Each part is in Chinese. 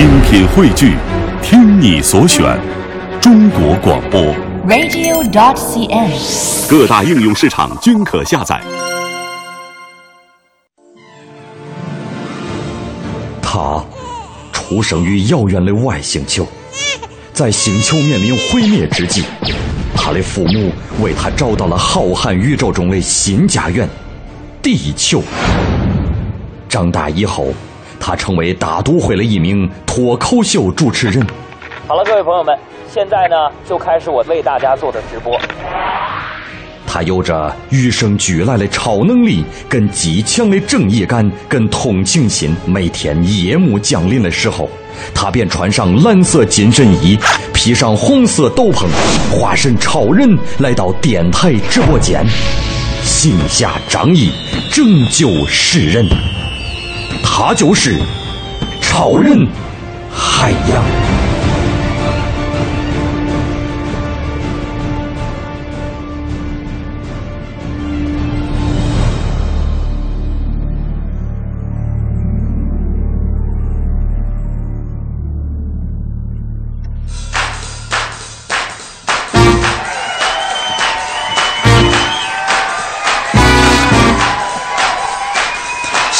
精品汇聚，听你所选，中国广播。radio.dot.cn，。各大应用市场均可下载。他出生于遥远的外星球，在星球面临毁灭之际，他的父母为他找到了浩瀚宇宙中的新家园——地球。长大以后，他成为大都会的一名脱口秀主持人。好了，各位朋友们，现在呢就开始我为大家做的直播。他有着与生俱来的超能力，跟极强的正义感，跟同情心。每天夜幕降临的时候，他便穿上蓝色紧身衣，披上红色斗篷，化身超人来到电台直播间，行侠仗义，拯救世人。他就是超人海洋。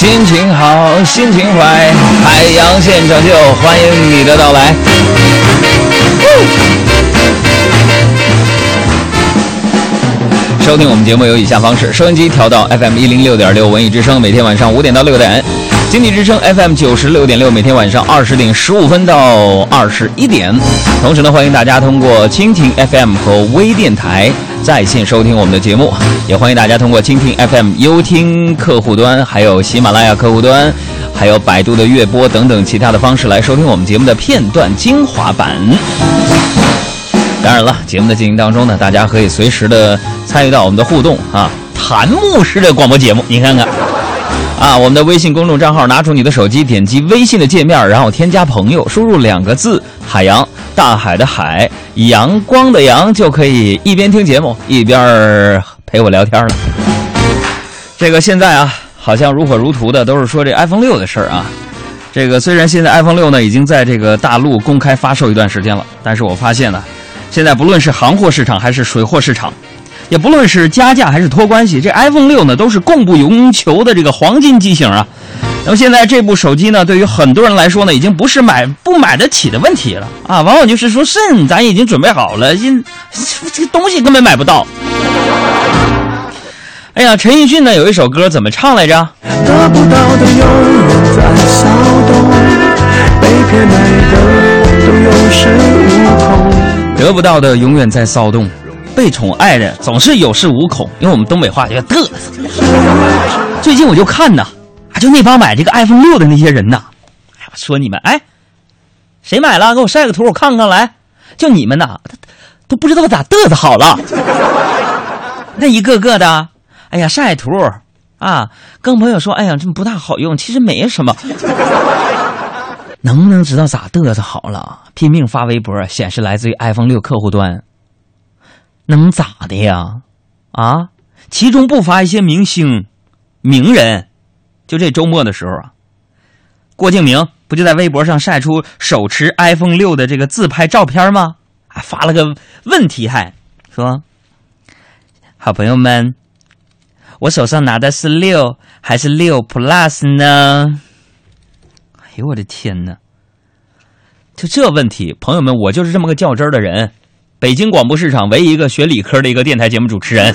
心情好，心情坏，海洋现场秀，欢迎你的到来。收听我们节目有以下方式：收音机调到 FM 一零六点六文艺之声，每天晚上五点到六点；经济之声 FM 九十六点六，每天晚上二十点十五分到二十一点。同时呢，欢迎大家通过蜻蜓 FM 和微电台在线收听我们的节目，也欢迎大家通过蜻蜓 FM 优听客户端，还有喜马拉雅客户端，还有百度的乐播等等其他的方式来收听我们节目的片段精华版。当然了，节目的进行当中呢，大家可以随时的参与到我们的互动啊，弹幕式的广播节目，你看看。啊，我们的微信公众账号，拿出你的手机，点击微信的界面，然后添加朋友，输入两个字“海洋”，大海的海，阳光的阳，就可以一边听节目一边陪我聊天了。这个现在啊，好像如火如荼的都是说这 iPhone 六的事儿啊。这个虽然现在 iPhone 六呢已经在这个大陆公开发售一段时间了，但是我发现呢，现在不论是行货市场还是水货市场，也不论是加价还是托关系，这 iPhone 六呢都是供不应求的这个黄金机型啊。那么现在这部手机呢，对于很多人来说呢，已经不是买不买得起的问题了啊，往往就是说是咱已经准备好了，因这个东西根本买不到。哎呀，陈奕迅呢有一首歌怎么唱来着？得不到的永远在骚动，被偏爱的都有恃无恐。得不到的永远在骚动，被宠爱的总是有恃无恐。用我们东北话叫嘚瑟。最近我就看呐，啊，就那帮买这个 iPhone 六的那些人呐，哎，我说你们，哎，谁买了？给我晒个图，我看看来。就你们呐，都不知道咋嘚瑟好了。那一个个的，哎呀，晒图啊，跟朋友说，哎呀，这不大好用，其实没什么。能不能知道咋嘚瑟好了？拼命发微博，显示来自于 iPhone 六客户端，能咋的呀？啊，其中不乏一些明星、名人。就这周末的时候啊，郭敬明不就在微博上晒出手持 iPhone 六的这个自拍照片吗？还发了个问题还，说：“好朋友们，我手上拿的是六还是六 Plus 呢？”哎呦我的天哪！就这问题，朋友们，我就是这么个较真的人，北京广播市场唯一一个学理科的一个电台节目主持人，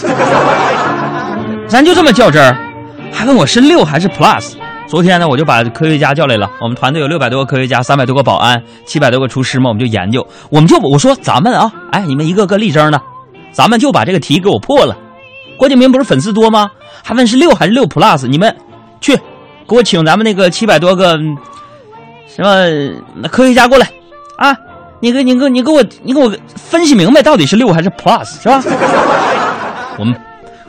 咱就这么较真儿，还问我是六还是 Plus？昨天呢，我就把科学家叫来了，我们团队有六百多个科学家，三百多个保安，七百多个厨师嘛，我们就研究，我们就我说咱们啊，哎，你们一个个力争呢，咱们就把这个题给我破了。郭敬明不是粉丝多吗？还问是六还是六 Plus？你们去给我请咱们那个七百多个。什么科学家过来啊？你给你给你给我你给我分析明白到底是六还是 Plus 是吧？我们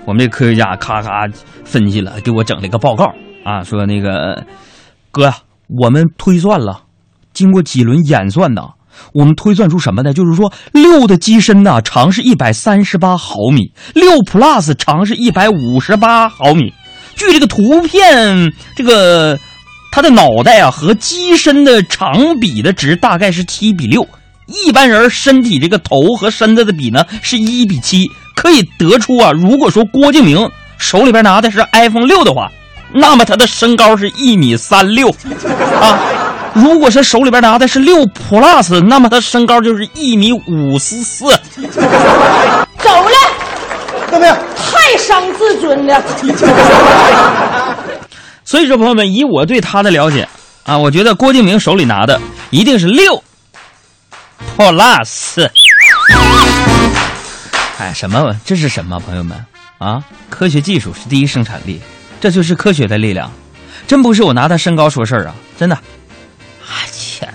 我们这科学家咔咔分析了，给我整了一个报告啊，说那个哥呀，我们推算了，经过几轮演算呢，我们推算出什么呢？就是说六的机身呢长是一百三十八毫米，六 Plus 长是一百五十八毫米。据这个图片这个。它的脑袋啊和机身的长比的值大概是七比六，一般人身体这个头和身子的比呢是一比七，可以得出啊，如果说郭敬明手里边拿的是 iPhone 六的话，那么他的身高是一米三六啊。如果是手里边拿的是六 Plus，那么他身高就是一米五十四。走了，怎么样？太伤自尊了。所以说，朋友们，以我对他的了解啊，我觉得郭敬明手里拿的一定是六 Plus。哎，什么？这是什么？朋友们啊，科学技术是第一生产力，这就是科学的力量，真不是我拿他身高说事儿啊，真的。啊切！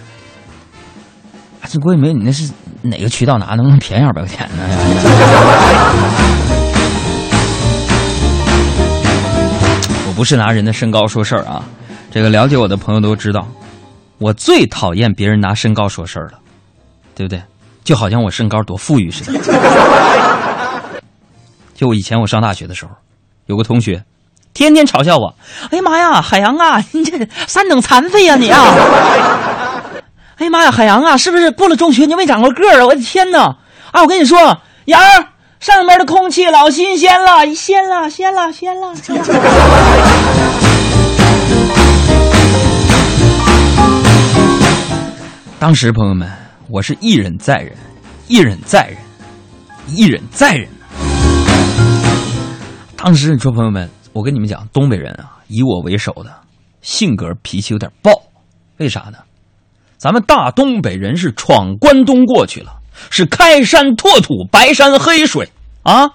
这郭敬明，你那是哪个渠道拿？能不能便宜二百块钱呢？我不是拿人的身高说事儿啊，这个了解我的朋友都知道，我最讨厌别人拿身高说事儿了，对不对？就好像我身高多富裕似的。就我以前我上大学的时候，有个同学天天嘲笑我：“哎呀妈呀，海洋啊，你这三等残废呀你啊！哎呀妈呀，海洋啊，是不是过了中学你就没长过个儿啊？我的天哪！啊，我跟你说，洋儿。”上面的空气老新鲜了，鲜了，鲜了，鲜了。当时朋友们，我是一忍再忍，一忍再忍，一忍再忍。当时你说朋友们，我跟你们讲，东北人啊，以我为首的性格脾气有点暴，为啥呢？咱们大东北人是闯关东过去了。是开山拓土，白山黑水啊，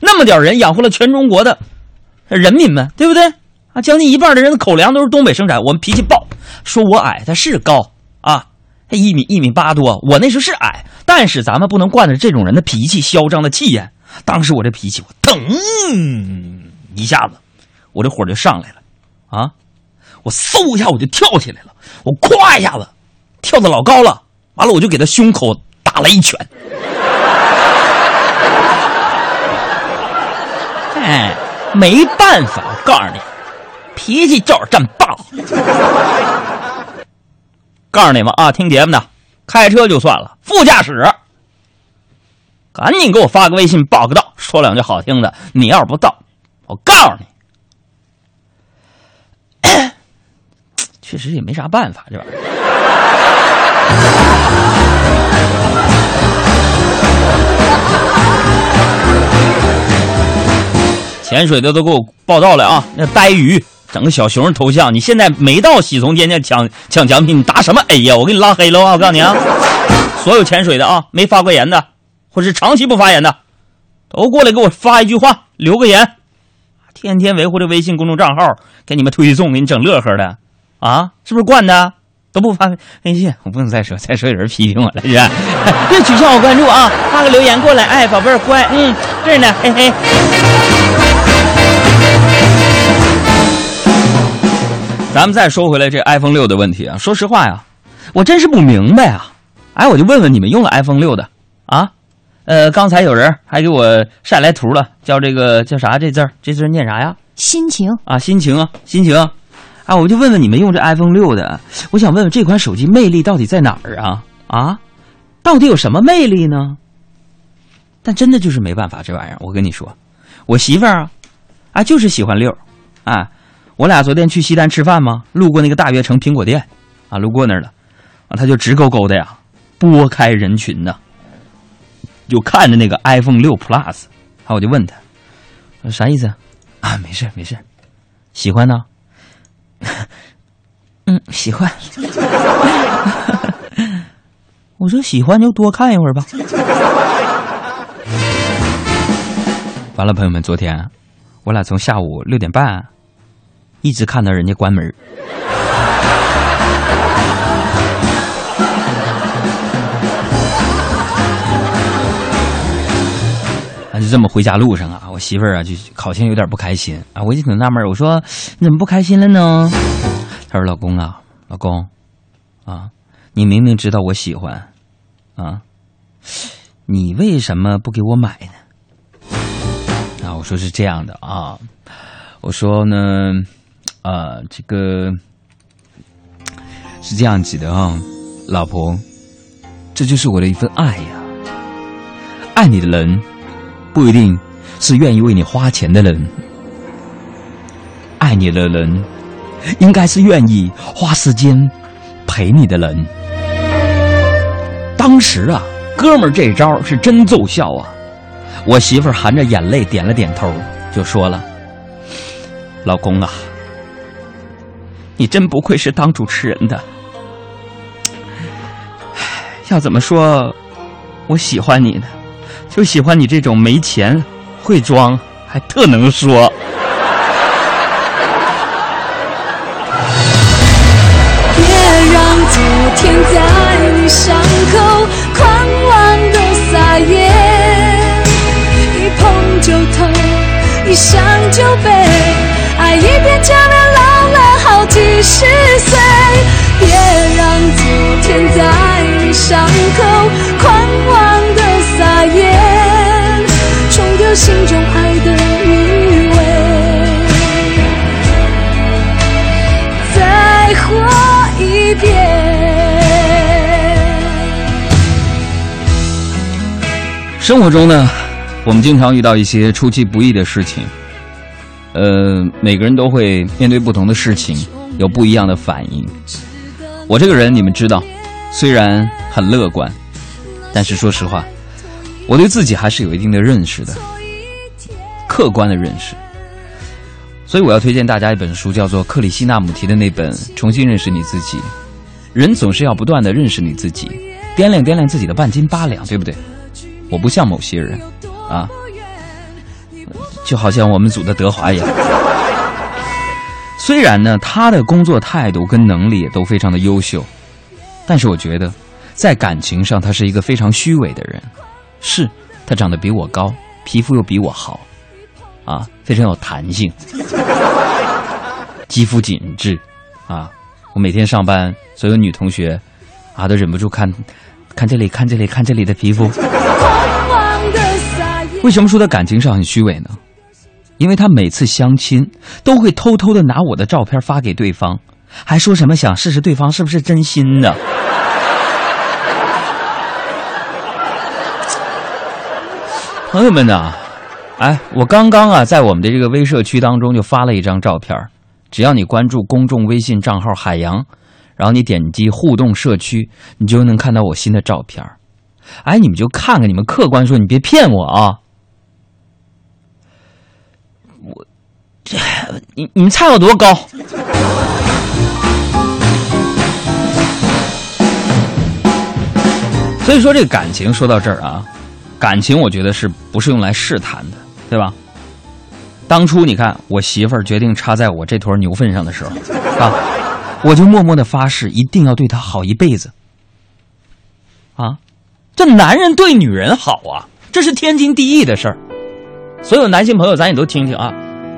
那么点人养活了全中国的人民们，对不对啊？将近一半的人的口粮都是东北生产。我们脾气暴，说我矮，他是高，一米一米八多，我那时候是矮，但是咱们不能惯着这种人的脾气，嚣张的气焰。当时我这脾气，我腾一下子，我这火就上来了啊！我嗖一下我就跳起来了，我咵一下子跳的老高了，完了我就给他胸口。打了一拳，哎，没办法，我告诉你，脾气就是这么暴。告诉你们啊，听节目的，开车就算了，副驾驶，赶紧给我发个微信报个到，说两句好听的。你要是不到，我告诉你，确实也没啥办法，这玩意儿。潜水的都给我报道了啊！那呆鱼整个小熊头像，你现在没到喜从天降抢抢奖品，你答什么 A 呀？我给你拉黑了啊！我告诉你啊，所有潜水的啊，没发过言的，或是长期不发言的，都过来给我发一句话，留个言。天天维护这微信公众账号，给你们推送，给你整乐呵的啊，是不是惯的？都不发微信，我不能再说，再说有人批评我了，是？别取消我关注啊，发个留言过来，哎，宝贝儿乖，嗯，这儿呢，嘿嘿。咱们再说回来这 iPhone 六的问题啊，说实话呀，我真是不明白啊，哎，我就问问你们用了 iPhone 六的啊，呃，刚才有人还给我晒来图了，叫这个叫啥这字儿，这字念啥呀？心情啊，心情啊，心情。啊，我就问问你们用这 iPhone 六的，我想问问这款手机魅力到底在哪儿啊？啊，到底有什么魅力呢？但真的就是没办法，这玩意儿，我跟你说，我媳妇儿啊，啊就是喜欢六，啊，我俩昨天去西单吃饭嘛，路过那个大悦城苹果店，啊，路过那儿了，啊，他就直勾勾的呀，拨开人群呢，就看着那个 iPhone 六 Plus，啊，我就问他，啥意思？啊，没事没事，喜欢呢。嗯，喜欢。我说喜欢就多看一会儿吧。完了，朋友们，昨天我俩从下午六点半一直看到人家关门。啊，就这么回家路上啊，我媳妇儿啊就好像有点不开心啊，我就挺纳闷我说你怎么不开心了呢？她说：“老公啊，老公，啊，你明明知道我喜欢，啊，你为什么不给我买呢？”啊，我说是这样的啊，我说呢，啊，这个是这样子的啊、老婆，这就是我的一份爱呀、爱你的人不一定是愿意为你花钱的人，爱你的人应该是愿意花时间陪你的人。当时啊，哥们儿这招是真奏效啊！我媳妇含着眼泪点了点头，就说了：“老公啊，你真不愧是当主持人的。要怎么说，我喜欢你呢？就喜欢你这种没钱、会装，还特能说。”别让昨天在你伤口狂妄的撒野，一碰就痛，一伤好几十岁。别让昨天在你伤口狂妄的撒野，冲掉心中爱的余味。再活一遍。生活中呢，我们经常遇到一些出其不意的事情，呃，每个人都会面对不同的事情，有不一样的反应。我这个人你们知道，虽然很乐观，但是说实话，我对自己还是有一定的认识的，客观的认识。所以我要推荐大家一本书，叫做克里希那姆提的那本《重新认识你自己》。人总是要不断的认识你自己，掂量掂量自己的半斤八两，对不对？我不像某些人，啊，就好像我们组的德华一样。虽然呢，他的工作态度跟能力也都非常的优秀，但是我觉得，在感情上他是一个非常虚伪的人。是他长得比我高，皮肤又比我好，啊，非常有弹性，肌肤紧致，啊，我每天上班，所有女同学啊都忍不住看，看这里，看这里，看这里的皮肤。为什么说他感情上很虚伪呢？因为他每次相亲都会偷偷的拿我的照片发给对方，还说什么想试试对方是不是真心的。朋友们呐，哎，我刚刚啊在我们的这个微社区当中就发了一张照片只要你关注公众微信账号“海洋”，然后你点击互动社区，你就能看到我新的照片哎，你们就看看，你们客观说，你别骗我啊！我这，你你们猜我多高？所以说，这个感情说到这儿啊，感情我觉得是不是用来试探的，对吧？当初你看，我媳妇儿决定插在我这坨牛粪上的时候，啊，我就默默的发誓，一定要对她好一辈子。啊，这男人对女人好啊，这是天经地义的事儿。所有男性朋友，咱也都听听啊，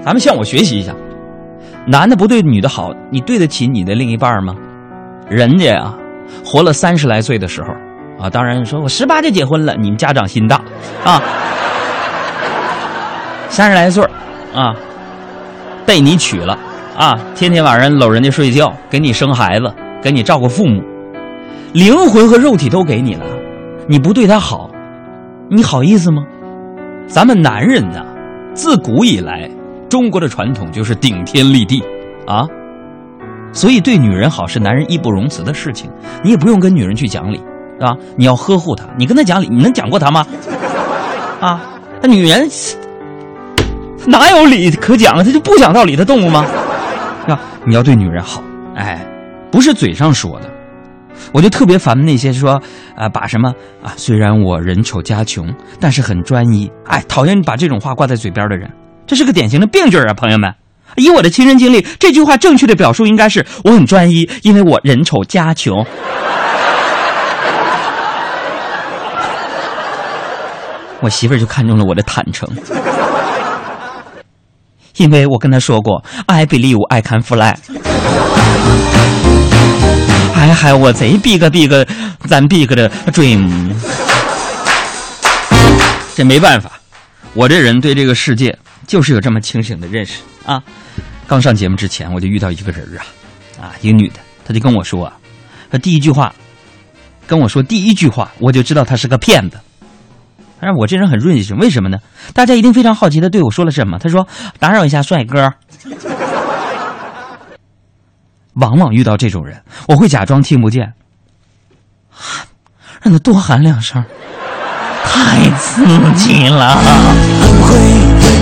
咱们向我学习一下。男的不对女的好，你对得起你的另一半吗？人家啊，活了三十来岁的时候啊，当然说我十八就结婚了，你们家长心大啊。三十来岁啊，被你娶了啊，天天晚上搂人家睡觉，给你生孩子，给你照顾父母，灵魂和肉体都给你了，你不对他好，你好意思吗？咱们男人呐，自古以来，中国的传统就是顶天立地啊，所以对女人好是男人义不容辞的事情，你也不用跟女人去讲理啊，你要呵护她，你跟她讲理，你能讲过她吗？啊，那女人哪有理可讲啊？她就不讲道理的动物吗？啊，你要对女人好，哎，不是嘴上说的。我就特别烦那些说啊、把什么啊，虽然我人丑家穷，但是很专一，哎，讨厌把这种话挂在嘴边的人，这是个典型的病句啊，朋友们。以我的亲身经历，这句话正确的表述应该是我很专一，因为我人丑家穷。我媳妇儿就看中了我的坦诚，因为我跟她说过，I believe I can fly。哎嗨，我贼 big big，咱 big 的 dream。这没办法，我这人对这个世界就是有这么清醒的认识啊。刚上节目之前，我就遇到一个人啊，啊，一个女的，她就跟我说啊，他第一句话跟我说第一句话，我就知道她是个骗子。但是我这人很润性，为什么呢？大家一定非常好奇他对我说了什么。他说：“打扰一下，帅哥。”往往遇到这种人，我会假装听不见，让他多喊两声，太刺激了。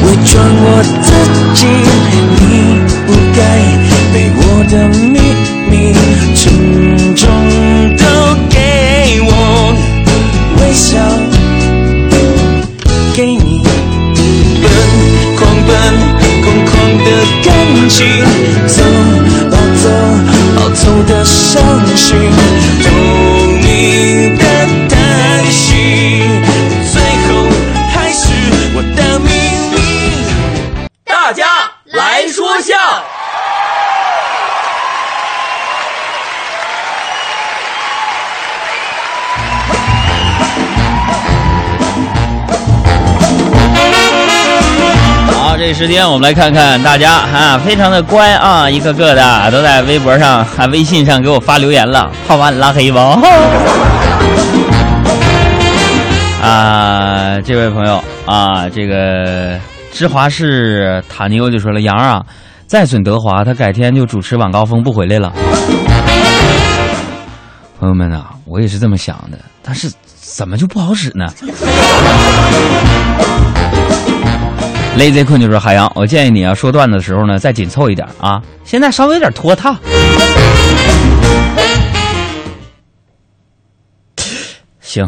伪装我自己，你不该被我的秘密沉时间我们来看看大家啊，非常的乖啊，一个个的都在微博上、啊、微信上给我发留言了，好吧，拉黑吧。啊，这位朋友啊，这个芝华士塔尼欧就说了，杨啊，在损德华，他改天就主持晚高峰不回来了。朋友们啊，我也是这么想的，但是怎么就不好使呢？Lazy 困就说：“海洋，我建议你啊，说段子的时候呢，再紧凑一点啊，现在稍微有点拖沓。”行。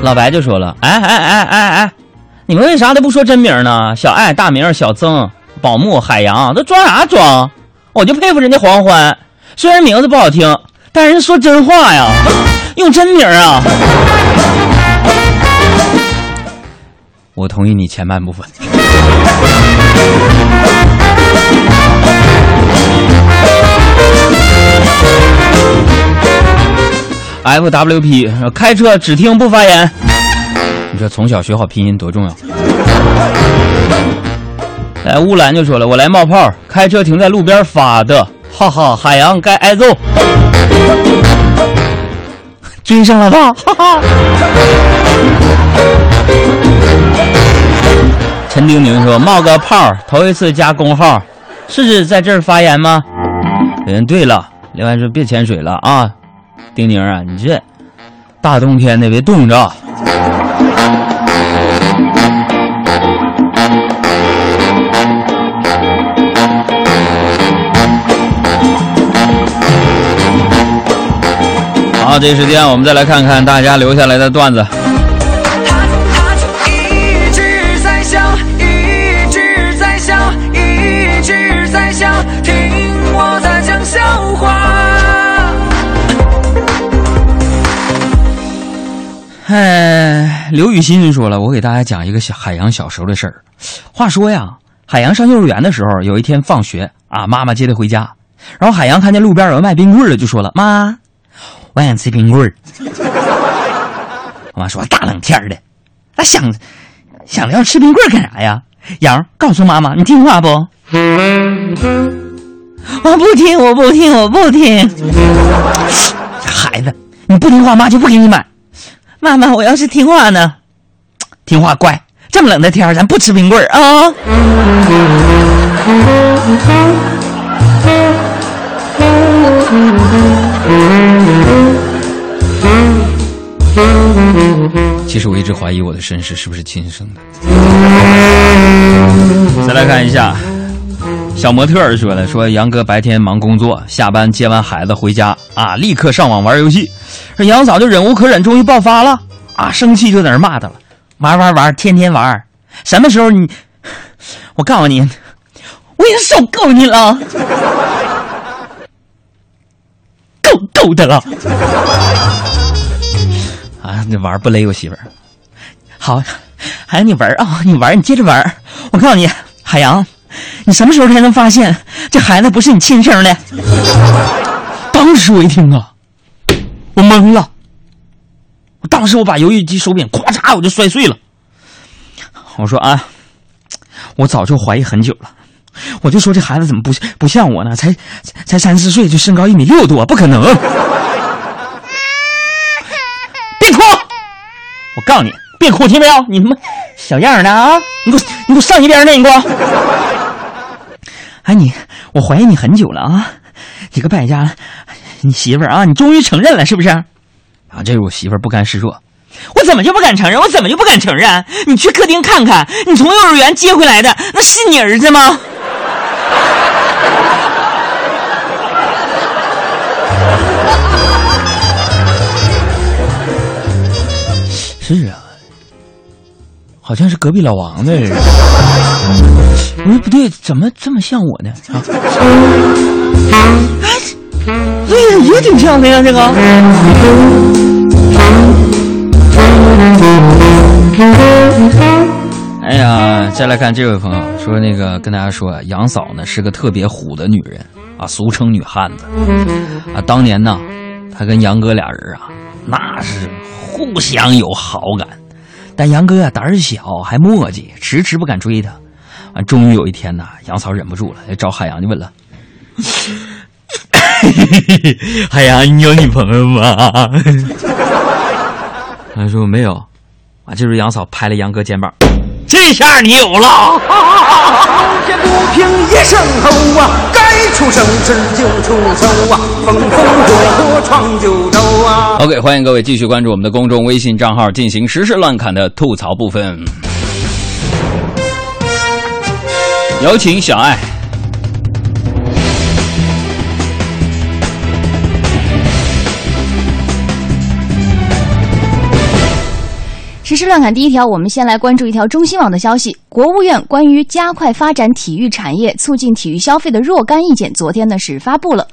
老白就说了：“哎哎哎哎哎，你们为啥都不说真名呢？小爱、大明、小曾、宝木、海洋，都装啥装？我就佩服人家黄欢，虽然名字不好听。”但人说真话呀，用真名啊！我同意你前半部分。FWP 开车只听不发言，你说从小学好拼音多重要？来，乌兰就说了，我来冒泡，开车停在路边发的。哈哈，海洋该挨揍，追上了吧？哈哈。陈丁宁说：“冒个泡，头一次加工号，是指在这儿发言吗？”嗯，对了，另外说别潜水了啊，丁宁啊，你这大冬天的别冻着。好，这时间我们再来看看大家留下来的段子。一直在笑，一直在笑，一直在笑，听我在讲笑话。哎，刘雨欣就说了，我给大家讲一个小海洋小时候的事儿。话说呀，海洋上幼儿园的时候，有一天放学啊，妈妈接他回家，然后海洋看见路边有人卖冰棍的，就说了：“妈。”我想吃冰棍儿，我妈说大冷天的，那想想要吃冰棍儿干啥呀？杨告诉妈妈，你听话不？我不听，我不听，我不听。这孩子，你不听话，妈就不给你买。妈妈，我要是听话呢？听话乖。这么冷的天咱不吃冰棍儿啊。其实我一直怀疑我的身世是不是亲生的。再来看一下，小模特儿说的：“说杨哥白天忙工作，下班接完孩子回家啊，立刻上网玩游戏。说杨嫂就忍无可忍，终于爆发了啊，生气就在那骂他了，玩玩玩，天天玩，什么时候你？我告诉你，我已经受够你了。”够够的了！你玩不累我媳妇儿。好，海洋你玩啊，你玩，你接着玩。我告诉你，海洋，你什么时候才能发现这孩子不是你亲生的？当时我一听啊，我懵了。我当时我把游戏机手柄咵嚓我就摔碎了。我说啊，我早就怀疑很久了，我就说这孩子怎么不不像我呢？才才三四岁就身高一米六多，不可能！别哭！我告诉你，别哭，听没有？你他妈小样的啊！你给我你给我上一边去！你给我！哎你，我怀疑你很久了啊！你个败家，你媳妇儿啊，你终于承认了是不是？啊，这是我媳妇儿不甘示弱。我怎么就不敢承认？我怎么就不敢承认？你去客厅看看，你从幼儿园接回来的，那是你儿子吗？是啊，好像是隔壁老王的人。我说不对，怎么这么像我呢？啊，哎，对呀，也挺像的呀，这个。哎呀，再来看这位朋友说，那个跟大家说啊，杨嫂呢是个特别虎的女人啊，俗称女汉子啊。当年呢，她跟杨哥俩人啊，那是互相有好感，但杨哥啊胆儿小，还磨叽，迟迟不敢追她。啊，终于有一天呐，杨嫂忍不住了，找海洋就问了：“ 海洋，你有女朋友吗？” 他说没有。啊，就是杨嫂拍了杨哥肩膀，这下你有了。天不平一声吼啊，该出手时就出手啊，风风火火闯九州啊。OK，欢迎各位继续关注我们的公众微信账号，进行时事乱侃的吐槽部分。有请小爱。时事乱侃第一条，我们先来关注一条中新网的消息。国务院关于加快发展体育产业、促进体育消费的若干意见，昨天呢是发布了。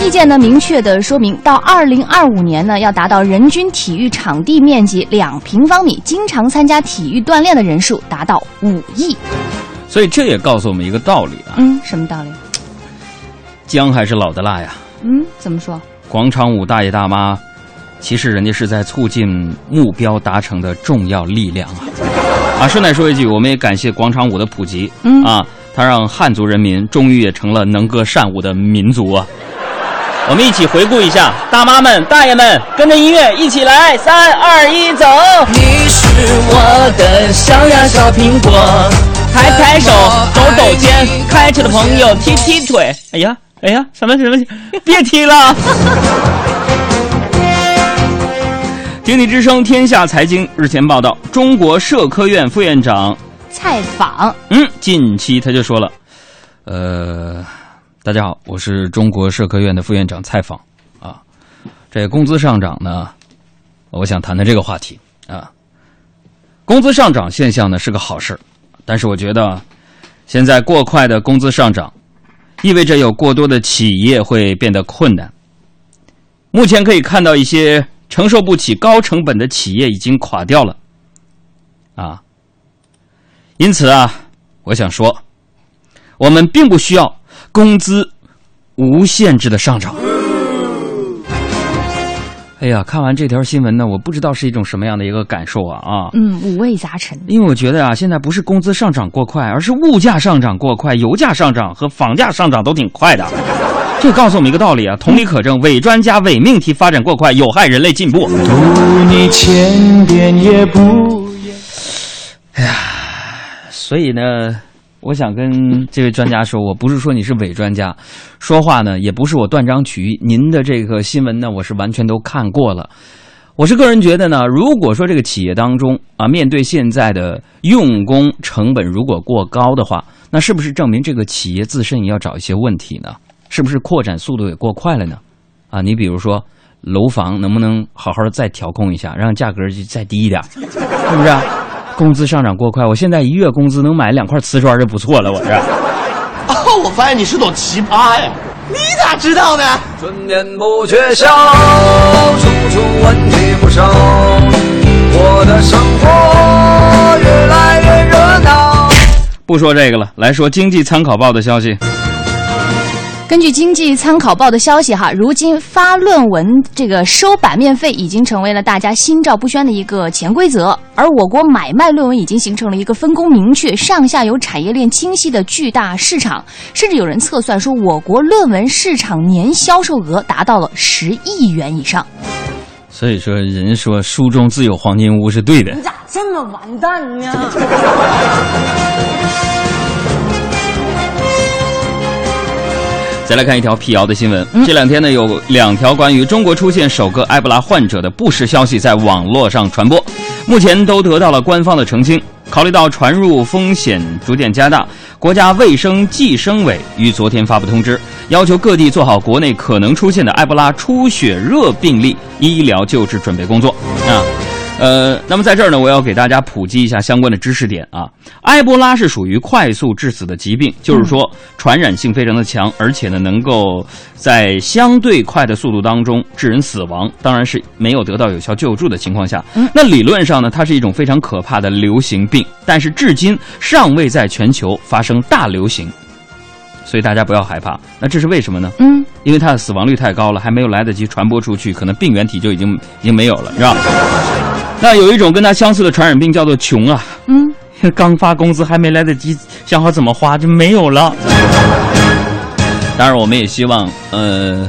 意见呢明确的说明，到二零二五年呢要达到人均体育场地面积两平方米，经常参加体育锻炼的人数达到五亿。所以这也告诉我们一个道理啊，嗯，什么道理？姜还是老的辣呀。嗯，怎么说？广场舞大爷大妈，其实人家是在促进目标达成的重要力量啊！啊，顺带说一句，我们也感谢广场舞的普及，嗯啊，它让汉族人民终于也成了能歌善舞的民族啊！我们一起回顾一下，大妈们、大爷们，跟着音乐一起来，三二一，走！你是我的小呀小苹果，抬抬手，抖抖肩，开车的朋友踢踢腿。哎呀，哎呀，什么什么，别踢了！经济之声天下财经日前报道，中国社科院副院长，蔡访。嗯，近期他就说了，呃，大家好，我是中国社科院的副院长蔡访啊。这工资上涨呢，我想谈谈这个话题啊。工资上涨现象呢是个好事但是我觉得现在过快的工资上涨，意味着有过多的企业会变得困难。目前可以看到一些承受不起高成本的企业已经垮掉了，啊。因此啊，我想说，我们并不需要工资无限制的上涨。哎呀，看完这条新闻呢，我不知道是一种什么样的一个感受啊啊！嗯，五味杂陈。因为我觉得啊，现在不是工资上涨过快，而是物价上涨过快，油价上涨和房价上涨都挺快的。这告诉我们一个道理啊，同理可证，伪专家伪命题发展过快，有害人类进步。读你千遍也不所以呢，我想跟这位专家说，我不是说你是伪专家，说话呢也不是我断章取义。您的这个新闻呢，我是完全都看过了。我是个人觉得呢，如果说这个企业当中啊，面对现在的用工成本如果过高的话，那是不是证明这个企业自身也要找一些问题呢？是不是扩展速度也过快了呢？啊，你比如说楼房能不能好好的再调控一下，让价格就再低一点，是不是？工资上涨过快，我现在一月工资能买两块瓷砖就不错了，我这。哦，我发现你是朵奇葩呀！你咋知道的？春眠不觉晓，处处问题不少。我的生活越来越热闹。不说这个了，来说《经济参考报》的消息。根据经济参考报的消息，哈，如今发论文这个收版面费已经成为了大家心照不宣的一个潜规则，而我国买卖论文已经形成了一个分工明确、上下游产业链清晰的巨大市场，甚至有人测算说，我国论文市场年销售额达到了十亿元以上。所以说，人说书中自有黄金屋是对的。你咋这么完蛋呢？再来看一条辟谣的新闻。这两天呢，有两条关于中国出现首个埃博拉患者的不实消息在网络上传播，目前都得到了官方的澄清。考虑到传入风险逐渐加大，国家卫生计生委于昨天发布通知，要求各地做好国内可能出现的埃博拉出血热病例医疗救治准备工作啊。呃，那么在这儿呢，我要给大家普及一下相关的知识点啊。埃博拉是属于快速致死的疾病，就是说传染性非常的强，而且呢能够在相对快的速度当中致人死亡，当然是没有得到有效救助的情况下。那理论上呢，它是一种非常可怕的流行病，但是至今尚未在全球发生大流行，所以大家不要害怕。那这是为什么呢？嗯，因为它的死亡率太高了，还没有来得及传播出去，可能病原体就已经已经没有了，是吧？那有一种跟它相似的传染病叫做穷啊，嗯，刚发工资还没来得及想好怎么花就没有了。当然，我们也希望，呃，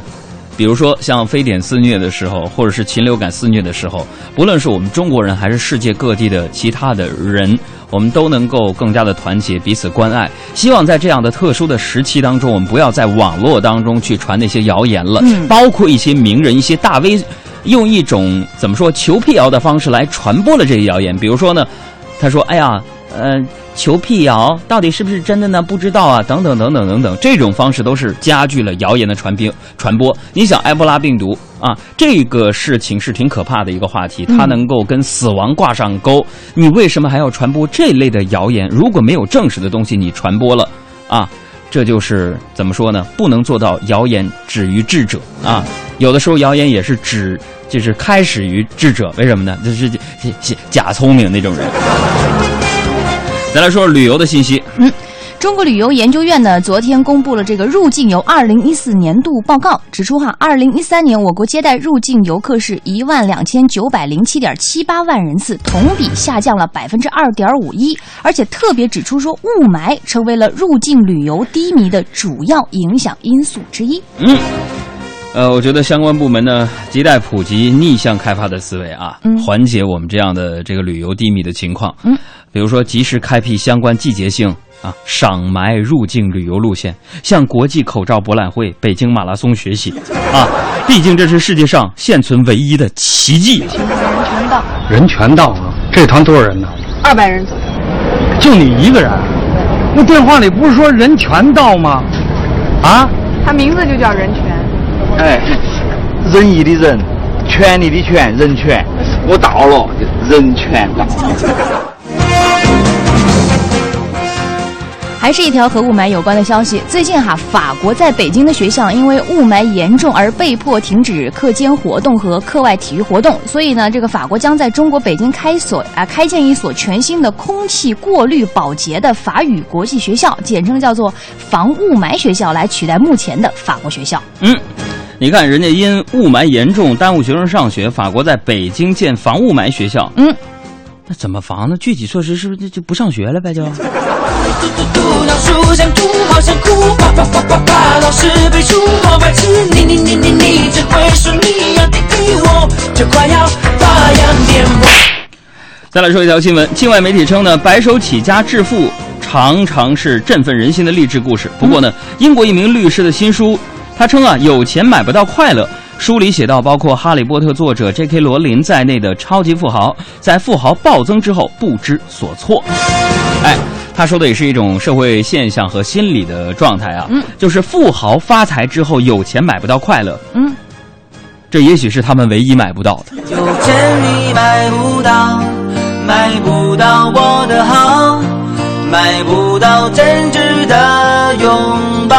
比如说像非典肆虐的时候，或者是禽流感肆虐的时候，不论是我们中国人还是世界各地的其他的人，我们都能够更加的团结，彼此关爱。希望在这样的特殊的时期当中，我们不要在网络当中去传那些谣言了，嗯包括一些名人、一些大 V。用一种怎么说求辟谣的方式来传播了这些谣言，比如说呢，他说：“哎呀，呃，求辟谣到底是不是真的呢？不知道啊，等等等等等等，这种方式都是加剧了谣言的传播 传播。你想，埃博拉病毒啊，这个事情是挺可怕的一个话题，它能够跟死亡挂上钩，你为什么还要传播这类的谣言？如果没有证实的东西，你传播了啊？”这就是怎么说呢？不能做到谣言止于智者啊！有的时候谣言也是止，就是开始于智者。为什么呢？就是假聪明那种人。再来说说旅游的信息。中国旅游研究院呢，昨天公布了这个入境游二零一四年度报告，指出哈，二零一三年我国接待入境游客是一万两千九百零七点七八万人次，同比下降了百分之二点五一，而且特别指出说，雾霾成为了入境旅游低迷的主要影响因素之一。嗯。呃，我觉得相关部门呢，亟待普及逆向开发的思维啊，嗯缓解我们这样的这个旅游低迷的情况。嗯，比如说及时开辟相关季节性啊赏霾入境旅游路线，向国际口罩博览会、北京马拉松学习啊！毕竟这是世界上现存唯一的奇迹人！全到人全到啊！这团多少人呢？二百人左右。就你一个人？那电话里不是说人全到吗？啊？他名字就叫人权。哎，仁义的仁，权利的权，人权。我到了，人权到。还是一条和雾霾有关的消息。最近哈，法国在北京的学校因为雾霾严重而被迫停止课间活动和课外体育活动，所以呢，这个法国将在中国北京开所啊开建一所全新的空气过滤保洁的法语国际学校，简称叫做防雾霾学校，来取代目前的法国学校。嗯。你看，人家因雾霾严重耽误学生上学，法国在北京建防雾霾学校。嗯，那怎么防呢？具体措施是不是就就不上学了呗？就。嘟嘟嘟老树想吐，好想哭，啪啪啪啪啪，老师背书，好白痴，你你你你你，只会说你要滴滴我，就快要发扬点我。再来说一条新闻，境外媒体称呢，白手起家致富常常是振奋人心的励志故事。不过呢，英国一名律师的新书，他称啊，有钱买不到快乐。书里写到，包括《哈利波特》作者 J.K. 罗琳在内的超级富豪，在富豪暴增之后不知所措。哎，他说的也是一种社会现象和心理的状态啊，嗯，就是富豪发财之后有钱买不到快乐，嗯，这也许是他们唯一买不到的。有钱你买不到，买不到我的好，买不到真挚的拥抱。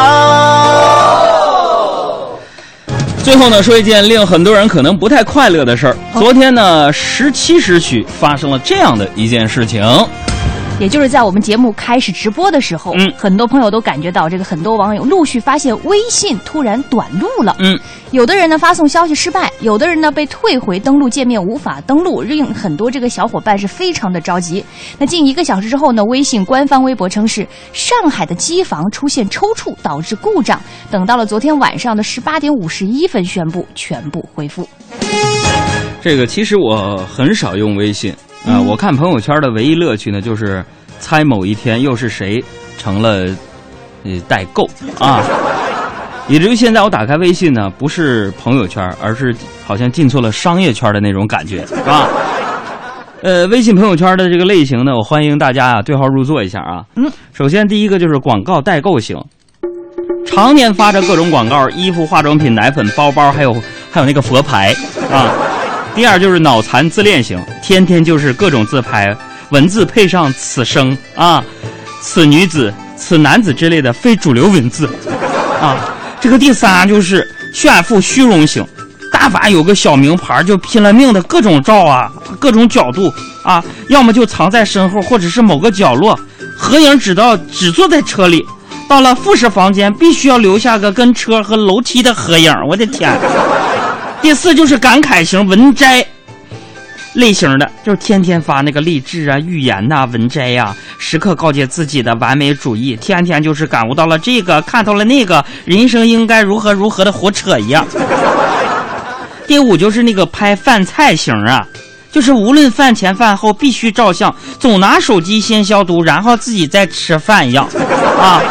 最后呢，说一件令很多人可能不太快乐的事儿。昨天呢，十七时许发生了这样的一件事情。也就是在我们节目开始直播的时候，嗯很多朋友都感觉到这个很多网友陆续发现微信突然短路了。嗯，有的人呢发送消息失败，有的人呢被退回登录界面无法登录，令很多这个小伙伴是非常的着急。那近一个小时之后呢，微信官方微博称是上海的机房出现抽搐导致故障，等到了昨天晚上的十八点五十一分宣布全部恢复。这个其实我很少用微信啊、嗯我看朋友圈的唯一乐趣呢，就是猜某一天又是谁成了呃代购啊，以至于现在我打开微信呢，不是朋友圈，而是好像进错了商业圈的那种感觉是吧。呃，微信朋友圈的这个类型呢，我欢迎大家啊对号入座一下啊。嗯，首先第一个就是广告代购型，常年发着各种广告，衣服、化妆品、奶粉、包包，还有还有那个佛牌啊。第二就是脑残自恋型，天天就是各种自拍，文字配上“此生”啊、“此女子”“此男子”之类的非主流文字啊。这个第三就是炫富虚荣型，大把有个小名牌就拼了命的各种照啊，各种角度啊，要么就藏在身后，或者是某个角落，合影只到只坐在车里。到了复式房间，必须要留下个跟车和楼梯的合影。我的天！第四就是感慨型文摘类型的，就是天天发那个励志啊、寓言呐、文摘呀、时刻告诫自己的完美主义，天天就是感悟到了这个，看到了那个，人生应该如何如何的胡扯一样。第五就是那个拍饭菜型啊，就是无论饭前饭后必须照相，总拿手机先消毒，然后自己再吃饭一样啊。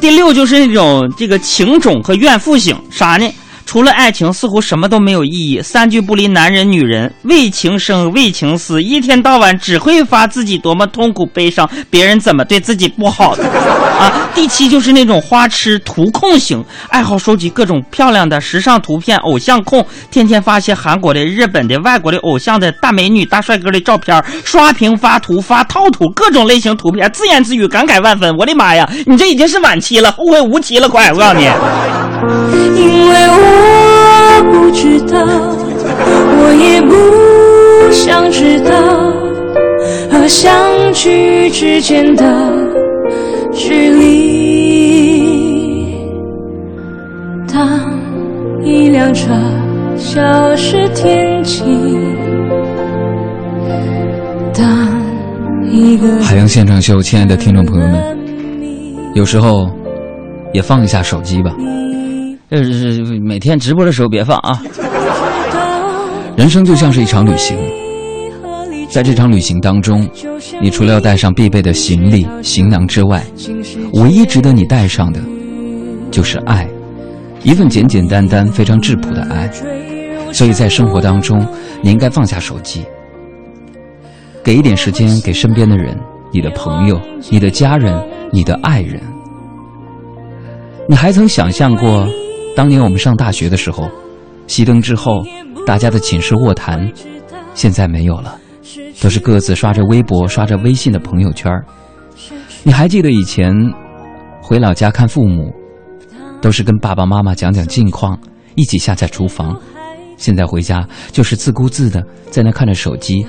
第六就是那种这个情种和怨妇型，啥呢？除了爱情，似乎什么都没有意义。三句不离男人、女人，为情生，为情死，一天到晚只会发自己多么痛苦、悲伤，别人怎么对自己不好的啊。第七就是那种花痴图控型，爱好收集各种漂亮的时尚图片，偶像控，天天发些韩国的、日本的、外国的偶像的大美女、大帅哥的照片，刷屏发图、发套图，各种类型图片，自言自语，感慨万分。我的妈呀，你这已经是晚期了，后会无期了，快！我告诉你。因为我不知道，我也不想知道，和相聚之间的距离。当一辆车消失天际，当一个海洋现场秀，亲爱的听众朋友们，有时候也放一下手机吧。呃，每天直播的时候别放啊。人生就像是一场旅行，在这场旅行当中，你除了要带上必备的行李、行囊之外，唯一值得你带上的，就是爱，一份简简单单、非常质朴的爱。所以在生活当中，你应该放下手机，给一点时间给身边的人，你的朋友、你的家人、你的爱人。你还曾想象过，当年我们上大学的时候，熄灯之后，大家的寝室卧谈，现在没有了，都是各自刷着微博、刷着微信的朋友圈。你还记得以前回老家看父母，都是跟爸爸妈妈讲讲近况，一起下在厨房。现在回家就是自顾自的在那看着手机，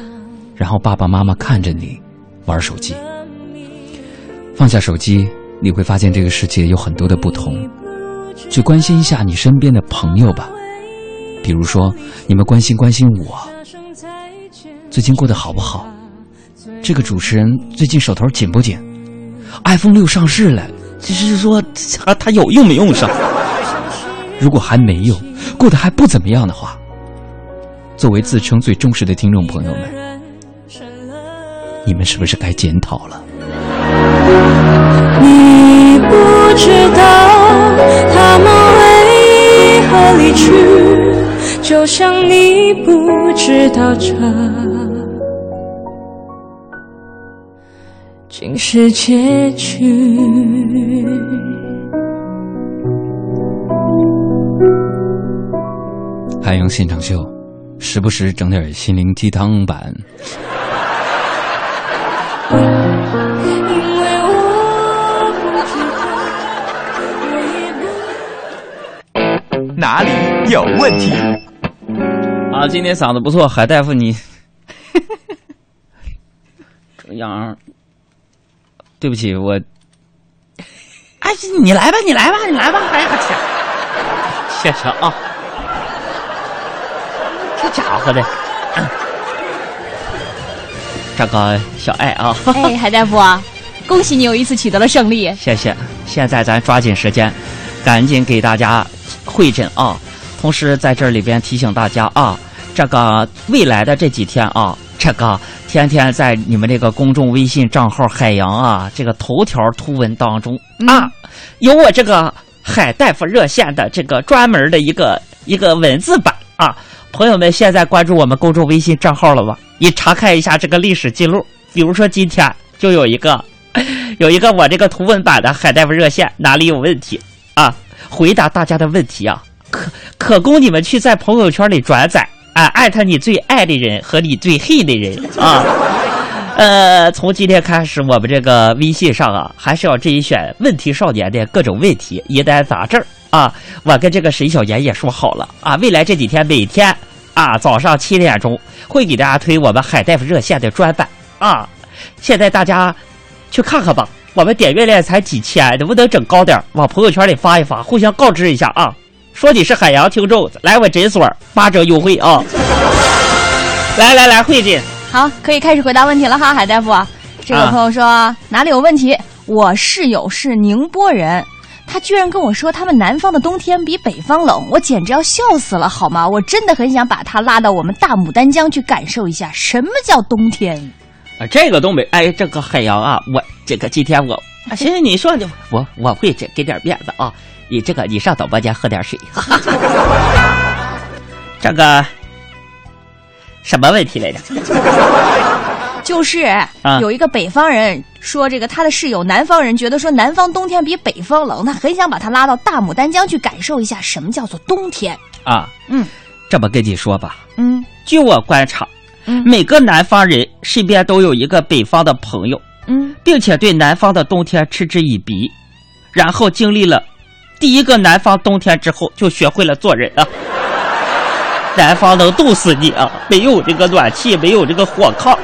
然后爸爸妈妈看着你玩手机。放下手机，你会发现这个世界有很多的不同。去关心一下你身边的朋友吧，比如说你们关心关心我，最近过得好不好？这个主持人最近手头紧不紧？iPhone 六上市了，只是说他他有用没用上？如果还没有，过得还不怎么样的话，作为自称最忠实的听众朋友们，你们是不是该检讨了？你不不知道他们为何离去，就像你不知道这竟是结局。海洋现场秀，时不时整点心灵鸡汤版。哪里有问题？啊，今天嗓子不错，海大夫你 这样对不起，我，哎，你来吧，你来吧，你来吧，哎呀天，谢谢啊，这家伙的，嗯 这个小爱啊，哎，海大夫啊，恭喜你又一次取得了胜利。谢谢。现在咱抓紧时间，赶紧给大家会诊啊！同时在这里边提醒大家啊，这个未来的这几天啊，这个天天在你们这个公众微信账号“海洋”啊这个头条图文当中、啊，有我这个海大夫热线的这个专门的一个一个文字版啊。朋友们，现在关注我们公众微信账号了吧？你查看一下这个历史记录，比如说今天就有一个。有一个我这个图文版的海大夫热线哪里有问题啊？回答大家的问题啊，可可供你们去在朋友圈里转载啊，艾特你最爱的人和你最恨的人啊。呃，从今天开始，我们这个微信上啊，还是要甄选问题少年的各种问题疑难杂症啊。我跟这个沈小妍也说好了啊，未来这几天每天啊早上七点钟会给大家推我们海大夫热线的专版啊。现在大家。去看看吧，我们点阅量才几千，能不能整高点？往朋友圈里发一发，互相告知一下啊！说你是海洋听众，来我诊所八折优惠啊！来来来，慧姐，好，可以开始回答问题了哈，海大夫。这个朋友说、啊、哪里有问题？我室友是宁波人，他居然跟我说他们南方的冬天比北方冷，我简直要笑死了，好吗？我真的很想把他拉到我们大牡丹江去感受一下什么叫冬天。啊，这个东北，哎，这个海洋啊，我这个今天我，啊，行行，你说就我我会这给点面子啊，你这个你上导播间喝点水，哈 哈这个什么问题来着？就是有一个北方人说，这个他的室友南方人觉得说南方冬天比北方冷，他很想把他拉到大牡丹江去感受一下什么叫做冬天啊。嗯，这么跟你说吧，嗯，据我观察。嗯、每个南方人身边都有一个北方的朋友，嗯，并且对南方的冬天嗤之以鼻，然后经历了第一个南方冬天之后，就学会了做人啊。南方能冻死你啊！没有这个暖气，没有这个火炕。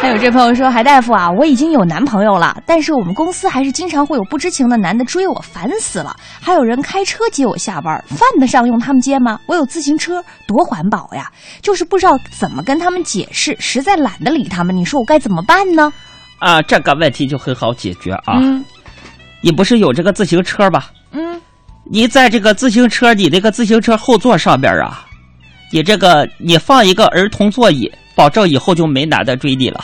还有这朋友说，海大夫啊，我已经有男朋友了，但是我们公司还是经常会有不知情的男的追我，烦死了。还有人开车接我下班，犯得上用他们接吗？我有自行车，多环保呀！就是不知道怎么跟他们解释，实在懒得理他们。你说我该怎么办呢？啊，这个问题就很好解决啊。嗯，你不是有这个自行车吧？嗯，你在这个自行车，你那个自行车后座上边啊，你这个你放一个儿童座椅。保证以后就没男的追你 了。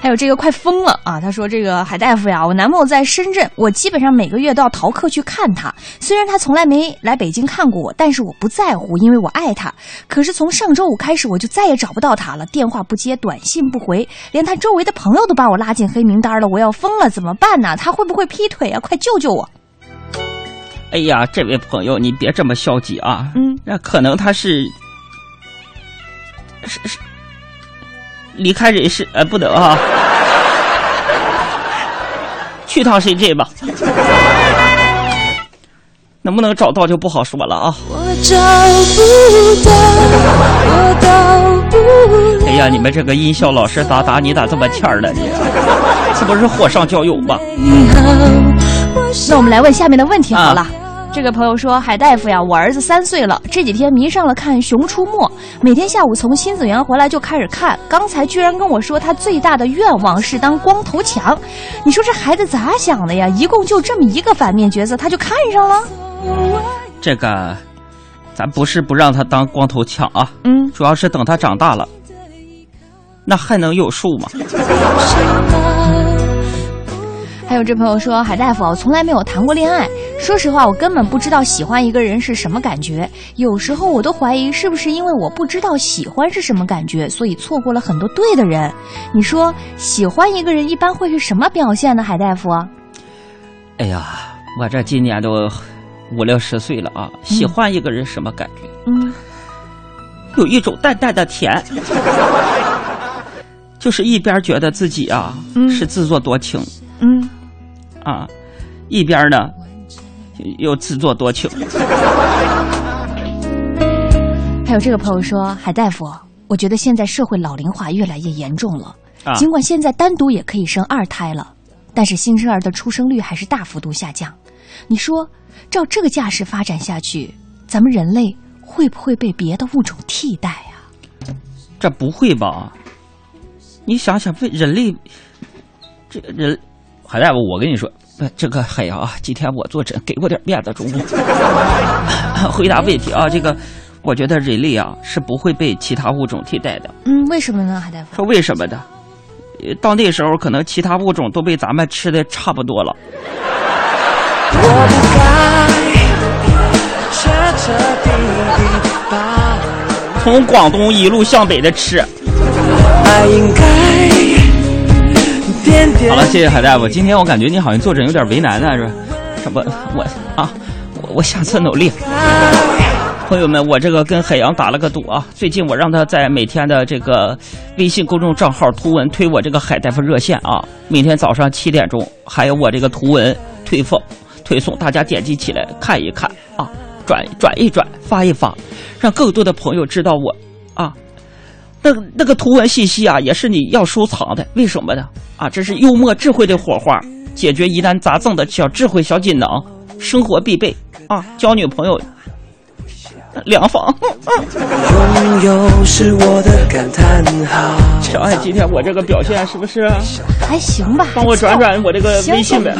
还有这个快疯了啊！他说：“这个海大夫呀，我男朋友在深圳，我基本上每个月都要逃课去看他。虽然他从来没来北京看过我，但是我不在乎，因为我爱他。可是从上周五开始，我就再也找不到他了，电话不接，短信不回，连他周围的朋友都把我拉进黑名单了。我要疯了，怎么办呢？他会不会劈腿啊？快救救我！”哎呀，这位朋友，你别这么消极啊！嗯，那可能他是。是是，离开人世，哎，不能啊，去趟深圳吧，能不能找到就不好说了啊。我找不到，我到不哎呀，你们这个音效老师咋咋，你咋这么欠儿了你？这不是火上浇油吗？那我们来问下面的问题好了。啊这个朋友说：“海大夫呀，我儿子三岁了，这几天迷上了看《熊出没》，每天下午从亲子园回来就开始看。刚才居然跟我说他最大的愿望是当光头强，你说这孩子咋想的呀？一共就这么一个反面角色，他就看上了。这个，咱不是不让他当光头强啊，嗯，主要是等他长大了，那还能有数吗？” 还有这朋友说：“海大夫，我从来没有谈过恋爱。说实话，我根本不知道喜欢一个人是什么感觉。有时候我都怀疑，是不是因为我不知道喜欢是什么感觉，所以错过了很多对的人。你说，喜欢一个人一般会是什么表现呢？海大夫？哎呀，我这今年都五六十岁了啊，喜欢一个人什么感觉？嗯，有一种淡淡的甜。”就是一边觉得自己啊、嗯、是自作多情，嗯，啊，一边呢又自作多情。还有这个朋友说：“海大夫，我觉得现在社会老龄化越来越严重了。啊尽管现在单独也可以生二胎了，但是新生儿的出生率还是大幅度下降。你说，照这个架势发展下去，咱们人类会不会被别的物种替代啊？这不会吧？你想想，为人类，这人，海大夫，我跟你说，不，这个海洋啊，今天我坐诊，给我点面子，中不？回答问题啊，这个，我觉得人类啊是不会被其他物种替代的。嗯，为什么呢，海大夫？说为什么的？呃到那时候，可能其他物种都被咱们吃的差不多了。我不该彻彻底底把从广东一路向北的吃。爱应该好了，谢谢海大夫。今天我感觉你好像坐诊有点为难呢，是吧？什么？我啊，我我下次努力。朋友们，我这个跟海洋打了个赌啊！最近我让他在每天的这个微信公众账号图文推我这个海大夫热线啊，每天早上七点钟还有我这个图文推送推送，大家点击起来看一看啊，转转一转，发一发，让更多的朋友知道我啊。那那个图文信息啊，也是你要收藏的，为什么呢？啊，这是幽默智慧的火花，解决疑难杂症的小智慧小锦囊，生活必备啊！交女朋友，两房。拥有是我的感叹号。小爱，今天我这个表现是不是？还行吧。帮我转转我这个微信呗